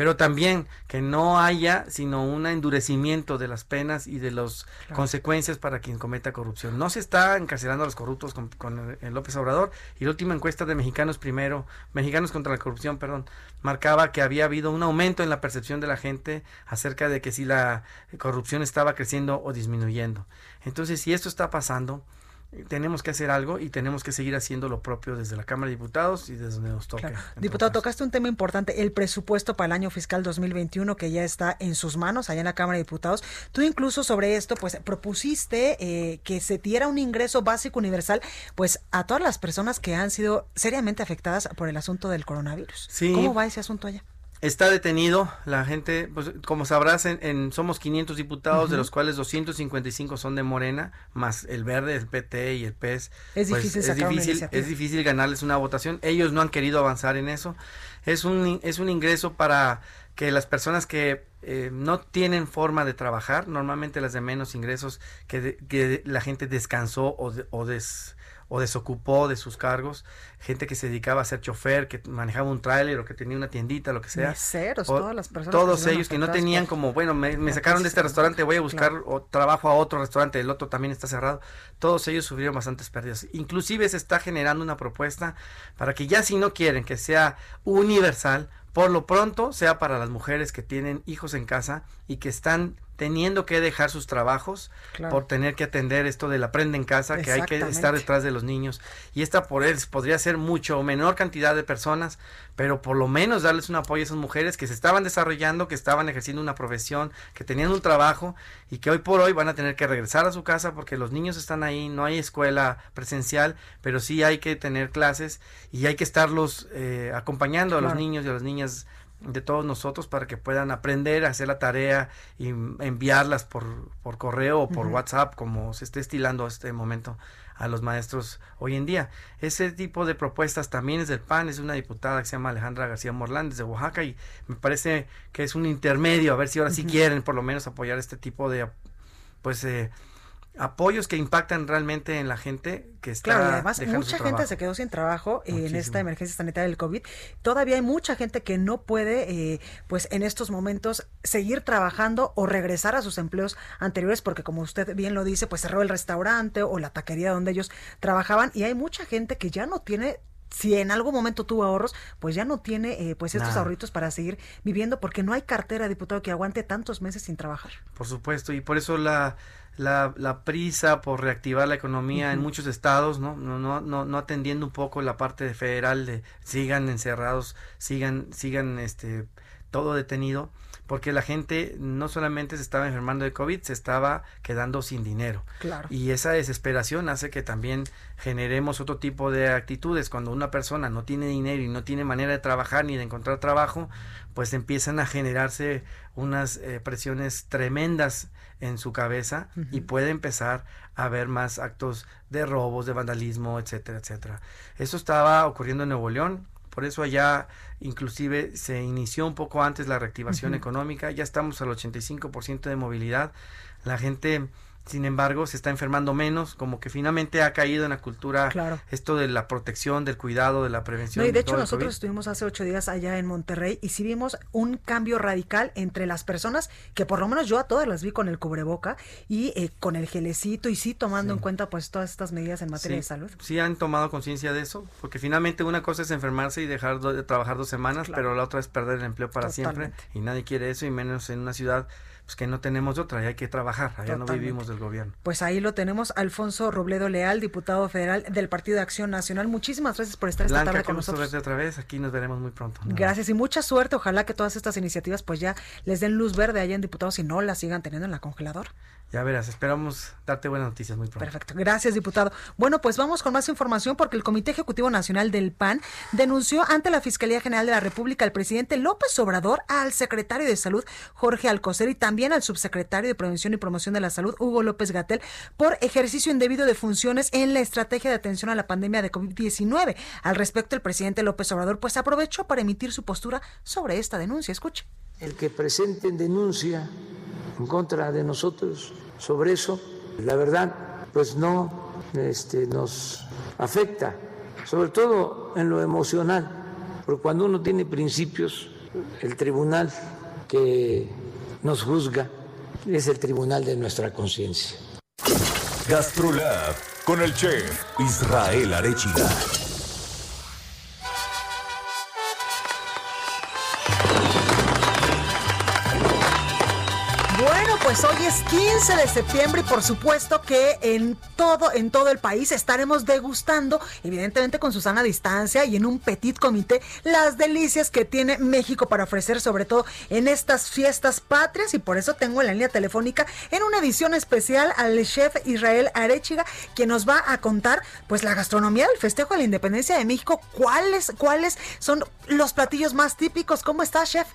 pero también que no haya sino un endurecimiento de las penas y de las consecuencias para quien cometa corrupción. No se está encarcelando a los corruptos con, el López Obrador y la última encuesta de Mexicanos Primero, Mexicanos contra la Corrupción, perdón, marcaba que había habido un aumento en la percepción de la gente acerca de que si la corrupción estaba creciendo o disminuyendo. Entonces, si esto está pasando, tenemos que hacer algo y tenemos que seguir haciendo lo propio desde la Cámara de Diputados y desde donde nos toque. Diputado, tocaste un tema importante, el presupuesto para el año fiscal 2021 que ya está en sus manos allá en la Cámara de Diputados. Tú incluso sobre esto pues propusiste eh, que se diera un ingreso básico universal pues a todas las personas que han sido seriamente afectadas por el asunto del coronavirus. ¿Cómo va ese asunto allá? Está detenido, la gente, pues como sabrás, en, somos 500 diputados, de los cuales 255 son de Morena, más el Verde, el PT y el PES. Es pues, difícil, es, difícil es difícil ganarles una votación. Ellos no han querido avanzar en eso. Es un, es un ingreso para que las personas que eh, no tienen forma de trabajar, normalmente las de menos ingresos, que, que la gente descansó o, o des, o desocupó de sus cargos, gente que se dedicaba a ser chofer, que manejaba un tráiler o que tenía una tiendita, lo que sea. todas las personas. Todos ellos que no tenían como, bueno, me, sacaron de este restaurante, voy a buscar trabajo a otro restaurante, el otro también está cerrado. Todos ellos sufrieron bastantes pérdidas. Inclusive se está generando una propuesta para que ya si no quieren que sea universal, por lo pronto sea para las mujeres que tienen hijos en casa y que están teniendo que dejar sus trabajos por tener que atender esto del aprende en casa, que hay que estar detrás de los niños. Y esta por él podría ser mucho o menor cantidad de personas, pero por lo menos darles un apoyo a esas mujeres que se estaban desarrollando, que estaban ejerciendo una profesión, que tenían un trabajo y que hoy por hoy van a tener que regresar a su casa porque los niños están ahí, no hay escuela presencial, pero sí hay que tener clases y hay que estarlos eh, acompañando a los niños y a las niñas de todos nosotros para que puedan aprender a hacer la tarea y enviarlas por, por correo o por WhatsApp, como se esté estilando este momento a los maestros hoy en día. Ese tipo de propuestas también es del PAN, es una diputada que se llama Alejandra García Morlández de Oaxaca y me parece que es un intermedio, a ver si ahora sí quieren por lo menos apoyar este tipo de pues eh, apoyos que impactan realmente en la gente que está claro y además mucha gente se quedó sin trabajo en esta emergencia sanitaria del covid. Todavía hay mucha gente que no puede eh, pues en estos momentos seguir trabajando o regresar a sus empleos anteriores porque como usted bien lo dice pues cerró el restaurante o la taquería donde ellos trabajaban y hay mucha gente que ya no tiene si en algún momento tuvo ahorros, pues ya no tiene eh, pues estos ahorritos para seguir viviendo porque no hay cartera diputado que aguante tantos meses sin trabajar. Por supuesto, y por eso la la, la prisa por reactivar la economía en muchos estados, ¿no? No, no, no, no atendiendo un poco la parte federal de sigan encerrados, sigan, sigan este todo detenido, porque la gente no solamente se estaba enfermando de COVID, se estaba quedando sin dinero. Claro. Y esa desesperación hace que también generemos otro tipo de actitudes. Cuando una persona no tiene dinero y no tiene manera de trabajar ni de encontrar trabajo, pues empiezan a generarse unas eh, presiones tremendas en su cabeza y puede empezar a ver más actos de robos, de vandalismo, etcétera, etcétera. Eso estaba ocurriendo en Nuevo León, por eso allá inclusive se inició un poco antes la reactivación económica, ya estamos al 85% de movilidad, la gente sin embargo se está enfermando menos, como que finalmente ha caído en la cultura esto de la protección, del cuidado, de la prevención. No, y de hecho nosotros estuvimos hace ocho días allá en Monterrey y sí vimos un cambio radical entre las personas, que por lo menos yo a todas las vi con el cubreboca y eh, con el gelecito y sí tomando en cuenta pues todas estas medidas en materia de salud. Sí han tomado conciencia de eso, porque finalmente una cosa es enfermarse y dejar de trabajar dos semanas, pero la otra es perder el empleo para siempre y nadie quiere eso y menos en una ciudad pues que no tenemos otra y hay que trabajar, allá no vivimos del gobierno. Pues ahí lo tenemos, Alfonso Robledo Leal, diputado federal del Partido de Acción Nacional. Muchísimas gracias por estar esta tarde con nosotros. Verte otra vez, aquí nos veremos muy pronto. Gracias y mucha suerte, ojalá que todas estas iniciativas pues ya les den luz verde allá en diputados y no las sigan teniendo en la congeladora. Ya verás, esperamos darte buenas noticias muy pronto. Perfecto, gracias diputado. Bueno, pues vamos con más información porque el Comité Ejecutivo Nacional del PAN denunció ante la Fiscalía General de la República al presidente López Obrador, al secretario de Salud Jorge Alcocer y también al subsecretario de Prevención y Promoción de la Salud Hugo López Gatel por ejercicio indebido de funciones en la estrategia de atención a la pandemia de COVID-19. Al respecto, el presidente López Obrador pues aprovechó para emitir su postura sobre esta denuncia. Escuche. El que presenten denuncia en contra de nosotros sobre eso, la verdad, pues no este, nos afecta, sobre todo en lo emocional, porque cuando uno tiene principios, el tribunal que nos juzga es el tribunal de nuestra conciencia. Gastrolab con el chef Israel Arechiga. 15 de septiembre y por supuesto que en todo, en todo el país estaremos degustando, evidentemente con Susana distancia y en un petit comité, las delicias que tiene México para ofrecer, sobre todo en estas fiestas patrias. Y por eso tengo en la línea telefónica en una edición especial al chef Israel Arechiga, quien nos va a contar pues la gastronomía del festejo de la independencia de México. ¿Cuáles, cuáles son los platillos más típicos? ¿Cómo está, chef?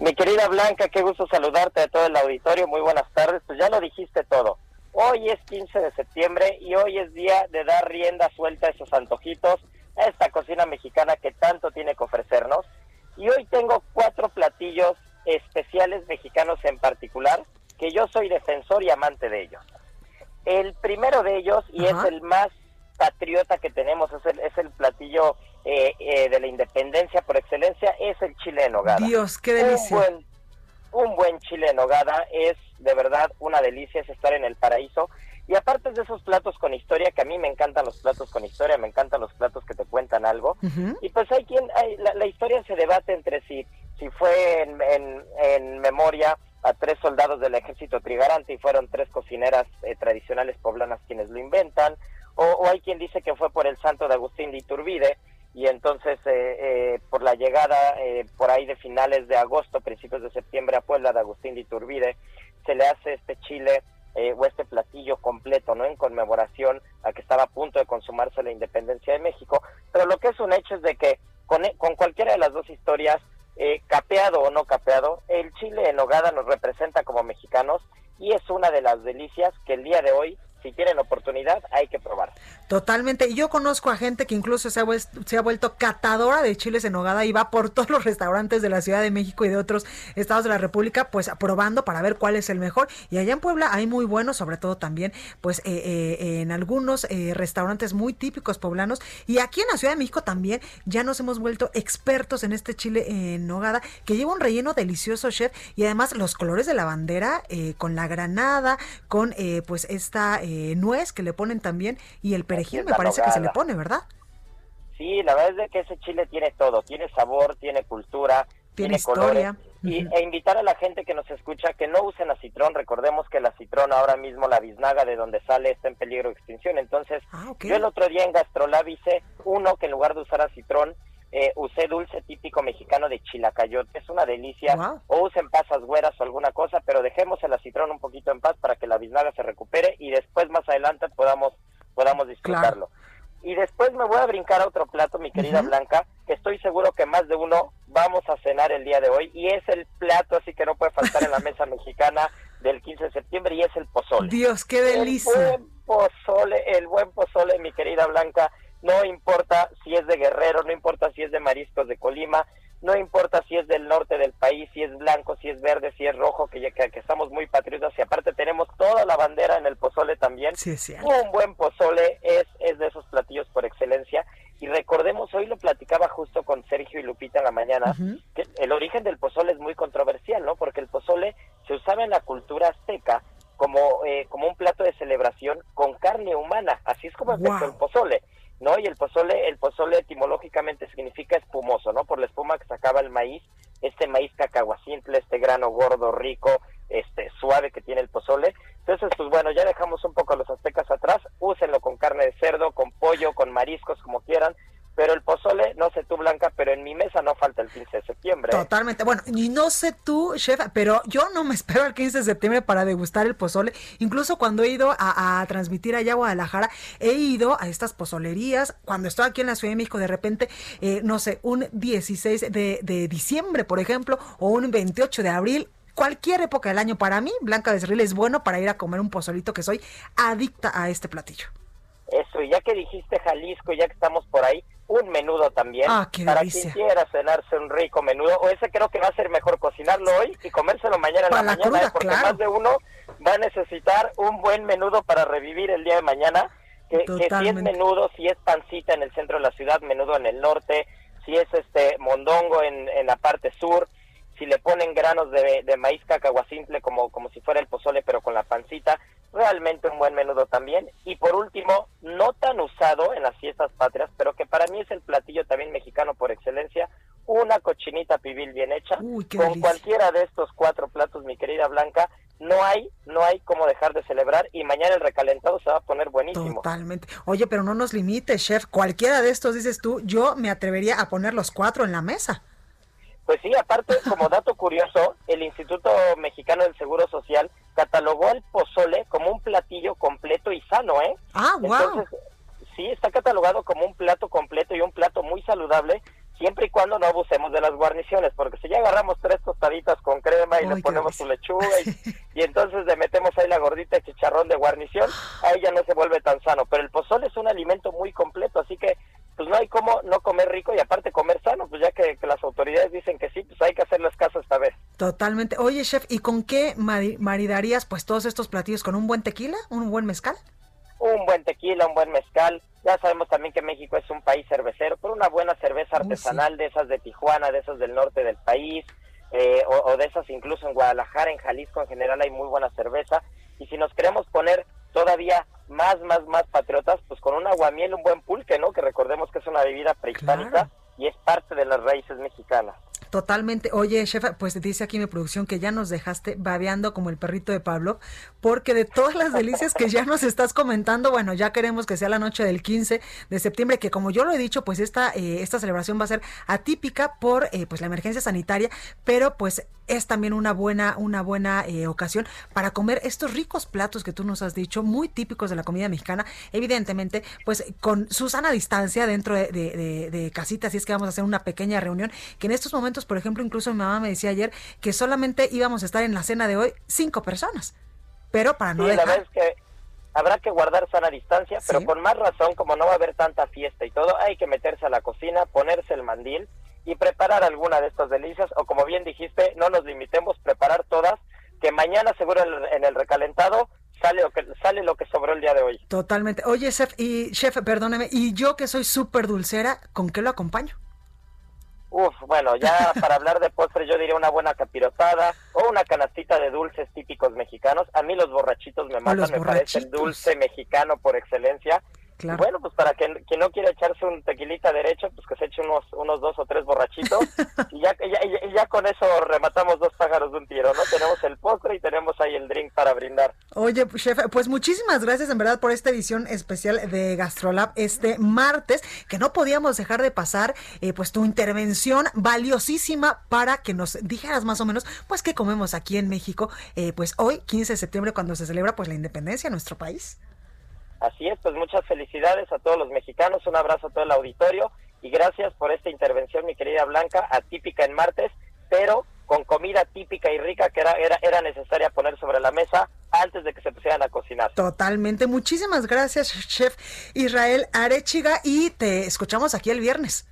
Mi querida Blanca, qué gusto saludarte a todo el auditorio. Muy buenas tardes. Pues ya lo dijiste todo. Hoy es 15 de septiembre y hoy es día de dar rienda suelta a esos antojitos, a esta cocina mexicana que tanto tiene que ofrecernos. Y hoy tengo cuatro platillos especiales mexicanos en particular, que yo soy defensor y amante de ellos. El primero de ellos, y es el más patriota que tenemos, es el, es el platillo eh, eh, de la independencia por excelencia, es el chile en nogada. Dios, qué delicia. Un buen, un buen chile en nogada es de verdad una delicia, es estar en el paraíso. Y aparte de esos platos con historia, que a mí me encantan los platos con historia, me encantan los platos que te cuentan algo. Y pues hay quien, hay, la, historia se debate entre si, si fue en, en, memoria a tres soldados del ejército trigarante y fueron tres cocineras eh, tradicionales poblanas quienes lo inventan, o, hay quien dice que fue por el santo de Agustín de Iturbide, y entonces eh, eh, por la llegada eh, por ahí de finales de agosto, principios de septiembre a Puebla de Agustín de Iturbide, se le hace este chile o este platillo completo, ¿no? En conmemoración a que estaba a punto de consumarse la independencia de México. Pero lo que es un hecho es de que con, con cualquiera de las dos historias, capeado o no capeado, el chile en hogada nos representa como mexicanos y es una de las delicias que el día de hoy si tienen oportunidad, hay que probar. Totalmente. Yo conozco a gente que incluso se ha, se ha vuelto catadora de chiles en nogada y va por todos los restaurantes de la Ciudad de México y de otros estados de la República, pues probando para ver cuál es el mejor. Y allá en Puebla hay muy buenos, sobre todo también, pues eh, eh, en algunos eh, restaurantes muy típicos poblanos. Y aquí en la Ciudad de México también ya nos hemos vuelto expertos en este chile en nogada, que lleva un relleno delicioso, chef. Y además los colores de la bandera, con la granada, con pues esta eh, nuez que le ponen también y el perejil me parece que se le pone, ¿verdad? Sí, la verdad es que ese chile tiene todo, tiene sabor, tiene cultura, tiene, historia. Y, E invitar a la gente que nos escucha que no usen acitrón. Recordemos que el acitrón ahora mismo, la biznaga de donde sale, está en peligro de extinción. Entonces, ah, yo el otro día en Gastrolab hice uno que en lugar de usar acitrón, eh, usé dulce típico mexicano de chilacayote, es una delicia. O usen pasas güeras o alguna cosa, pero dejemos el acitrón un poquito en paz para que la biznaga se recupere y después más adelante podamos, Y después me voy a brincar a otro plato, mi querida Blanca, que estoy seguro que más de uno vamos a cenar el día de hoy y es el plato así que no puede faltar en la mesa mexicana del 15 de septiembre y es el pozole. Dios, qué delicia. El buen pozole, el buen pozole, mi querida Blanca, no importa si es de Guerrero, no importa si es de Mariscos de Colima, no importa si es del norte del país, si es blanco, si es verde, si es rojo, que, ya, que, estamos muy patriotas y aparte tenemos toda la bandera en el pozole también. Sí, sí. Un buen pozole es, es de esos platillos por excelencia. Y recordemos, hoy lo platicaba justo con Sergio y Lupita en la mañana, que el origen del pozole es muy controversial, ¿no? Porque el pozole se usaba en la cultura azteca como, eh, como un plato de celebración con carne humana. Así es como empezó el pozole. ¿no? Y el pozole, el pozole etimológicamente significa espumoso, ¿no? Por la espuma que sacaba el maíz, este maíz cacahuacintle, este grano gordo, rico, este suave que tiene el pozole. Entonces, pues bueno, ya dejamos un poco a los aztecas atrás, úsenlo con carne de cerdo, con pollo, con mariscos, como quieran, pero el pozole, no sé tú Blanca, pero en mi mesa no falta el 15 de septiembre. Totalmente. Bueno, y no sé tú, chef, pero yo no me espero el 15 de septiembre para degustar el pozole. Incluso cuando he ido a, transmitir allá a Guadalajara, he ido a estas pozolerías. Cuando estoy aquí en la Ciudad de México, de repente, eh, no sé, un 16 de, diciembre, por ejemplo, o un 28 de abril, cualquier época del año para mí, Blanca de Cerril es bueno para ir a comer un pozolito que soy adicta a este platillo. Eso, y ya que dijiste Jalisco, ya que estamos por ahí, un menudo también. Ah, para quien quiera cenarse un rico menudo, o ese creo que va a ser mejor cocinarlo hoy y comérselo mañana en la, mañana, ¿eh? porque más de uno va a necesitar un buen menudo para revivir el día de mañana. Que, que, si es menudo, si es pancita en el centro de la ciudad, menudo en el norte, si es este mondongo en, en la parte sur, si le ponen granos de, de maíz cacahuacintle como, como si fuera el pozole pero con la pancita, realmente un buen menudo también. Y por último, no tan usado en las fiestas patrias, pero que para mí es el platillo también mexicano por excelencia, una cochinita pibil bien hecha. con cualquiera de estos cuatro platos, mi querida Blanca, no hay, no hay cómo dejar de celebrar y mañana el recalentado se va a poner buenísimo. Totalmente. Oye, pero no nos limites, chef. Cualquiera de estos, dices tú, yo me atrevería a poner los cuatro en la mesa. Pues sí, aparte, como dato curioso, el Instituto Mexicano del Seguro Social catalogó el pozole como un platillo completo y sano, ¿eh? Ah, wow. Entonces, sí, está catalogado como un plato completo y un plato muy saludable, siempre y cuando no abusemos de las guarniciones, porque si ya agarramos tres tostaditas con crema y le ponemos su lechuga y, entonces le metemos ahí la gordita de chicharrón de guarnición, ahí ya no se vuelve tan sano. Pero el pozole es un alimento muy completo, así que pues no hay como no comer rico y aparte comer sano, pues ya que, las autoridades dicen que sí, pues hay que hacerles caso esta vez. Totalmente. Oye, chef, ¿y con qué maridarías pues todos estos platillos? ¿Con un buen tequila? ¿Un buen mezcal? Un buen tequila, un buen mezcal. Ya sabemos también que México es un país cervecero, pero una buena cerveza artesanal de esas de Tijuana, de esas del norte del país, eh, o, o de esas incluso en Guadalajara, en Jalisco en general hay muy buena cerveza. Y si nos queremos poner todavía más, más, más patriotas, pues con un aguamiel, un buen pulque, ¿no? Que recordemos que es una bebida prehispánica y es parte de las raíces mexicanas. Totalmente. Oye, chef, pues dice aquí mi producción que ya nos dejaste babeando como el perrito de Pablo, porque de todas las delicias que ya nos estás comentando, bueno, ya queremos que sea la noche del 15 de septiembre, que como yo lo he dicho, pues esta, eh, esta celebración va a ser atípica por eh, pues la emergencia sanitaria, pero pues es también una buena, una buena eh, ocasión para comer estos ricos platos que tú nos has dicho, muy típicos de la comida mexicana, evidentemente, pues con su sana distancia dentro de, de, así es que vamos a hacer una pequeña reunión, que en estos momentos por ejemplo, incluso mi mamá me decía ayer que solamente íbamos a estar en la cena de hoy cinco personas. Pero para no sí, la verdad es que habrá que guardar sana distancia, pero con más razón, como no va a haber tanta fiesta y todo, hay que meterse a la cocina, ponerse el mandil y preparar alguna de estas delicias, o como bien dijiste, no nos limitemos, preparar todas, que mañana seguro en el recalentado sale lo que sale lo que sobró el día de hoy. Totalmente. Oye, chef, y chef, perdóneme, y yo que soy súper dulcera, ¿con qué lo acompaño? Uf, bueno, ya para hablar de postre yo diría una buena capirotada o una canastita de dulces típicos mexicanos. A mí los borrachitos me matan, me parece el dulce mexicano por excelencia. Bueno, pues para quien, quien, no quiera echarse un tequilita derecho, pues que se eche unos, unos dos o tres borrachitos y ya, ya, ya, con eso rematamos dos pájaros de un tiro, ¿no? Tenemos el postre y tenemos ahí el drink para brindar. Oye, chef, pues muchísimas gracias en verdad por esta edición especial de Gastrolab este martes, que no podíamos dejar de pasar, eh, pues tu intervención valiosísima para que nos dijeras más o menos, pues qué comemos aquí en México, eh, pues hoy, 15 de septiembre, cuando se celebra pues la independencia de nuestro país. Así es, pues muchas felicidades a todos los mexicanos, un abrazo a todo el auditorio y gracias por esta intervención, mi querida Blanca, atípica en martes, pero con comida típica y rica que era, era, era necesaria poner sobre la mesa antes de que se pusieran a cocinar. Totalmente. Muchísimas gracias, chef Israel Arechiga, y te escuchamos aquí el viernes.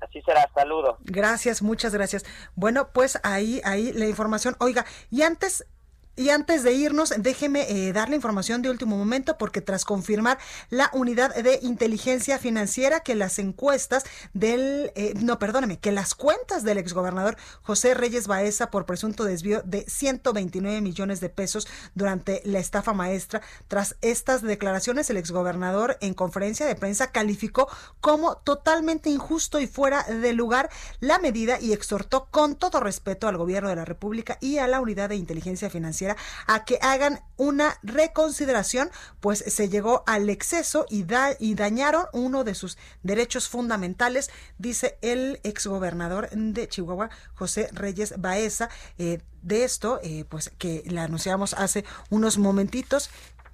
Así será, saludo. Gracias, muchas gracias. Bueno, pues ahí, ahí la información. Oiga, y antes y antes de irnos, déjeme eh, dar la información de último momento porque tras confirmar la unidad de inteligencia financiera que las encuestas del, eh, no, perdóneme, que las cuentas del exgobernador José Reyes Baeza por presunto desvío de 129 millones de pesos durante la estafa maestra. Tras estas declaraciones, el exgobernador en conferencia de prensa calificó como totalmente injusto y fuera de lugar la medida y exhortó con todo respeto al gobierno de la República y a la unidad de inteligencia financiera a que hagan una reconsideración, pues se llegó al exceso y, da, y dañaron uno de sus derechos fundamentales, dice el exgobernador de Chihuahua, José Reyes Baeza. Eh, de esto, eh, pues que le anunciamos hace unos momentitos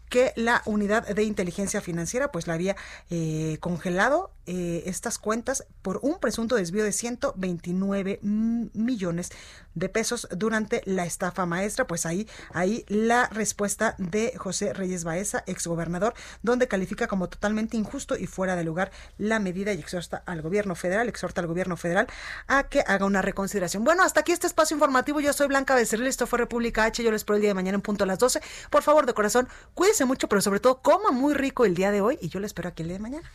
que la unidad de inteligencia financiera pues la había eh, congelado eh, estas cuentas por un presunto desvío de 129 millones de pesos durante la estafa maestra. Pues ahí, ahí la respuesta de José Reyes Baeza, exgobernador, donde califica como totalmente injusto y fuera de lugar la medida y exhorta al gobierno federal, exhorta al gobierno federal a que haga una reconsideración. Bueno, hasta aquí este espacio informativo. Yo soy Blanca Becerril, esto fue República H. Yo les espero el día de mañana en punto a las 12. Por favor, de corazón, cuídense mucho, pero sobre todo coma muy rico el día de hoy y yo les espero aquí el día de mañana.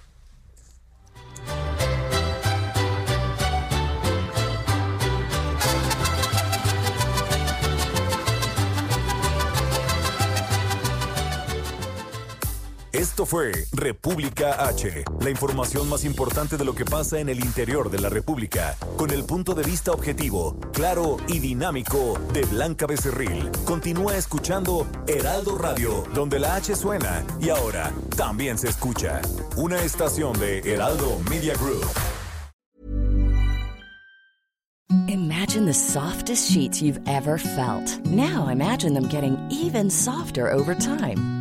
Esto fue República H, la información más importante de lo que pasa en el interior de la República, con el punto de vista objetivo, claro y dinámico de Blanca Becerril. Continúa escuchando Heraldo Radio, donde la H suena y ahora también se escucha. Una estación de Heraldo Media Group. Imagine the softest sheets you've ever felt. Now imagine them getting even softer over time.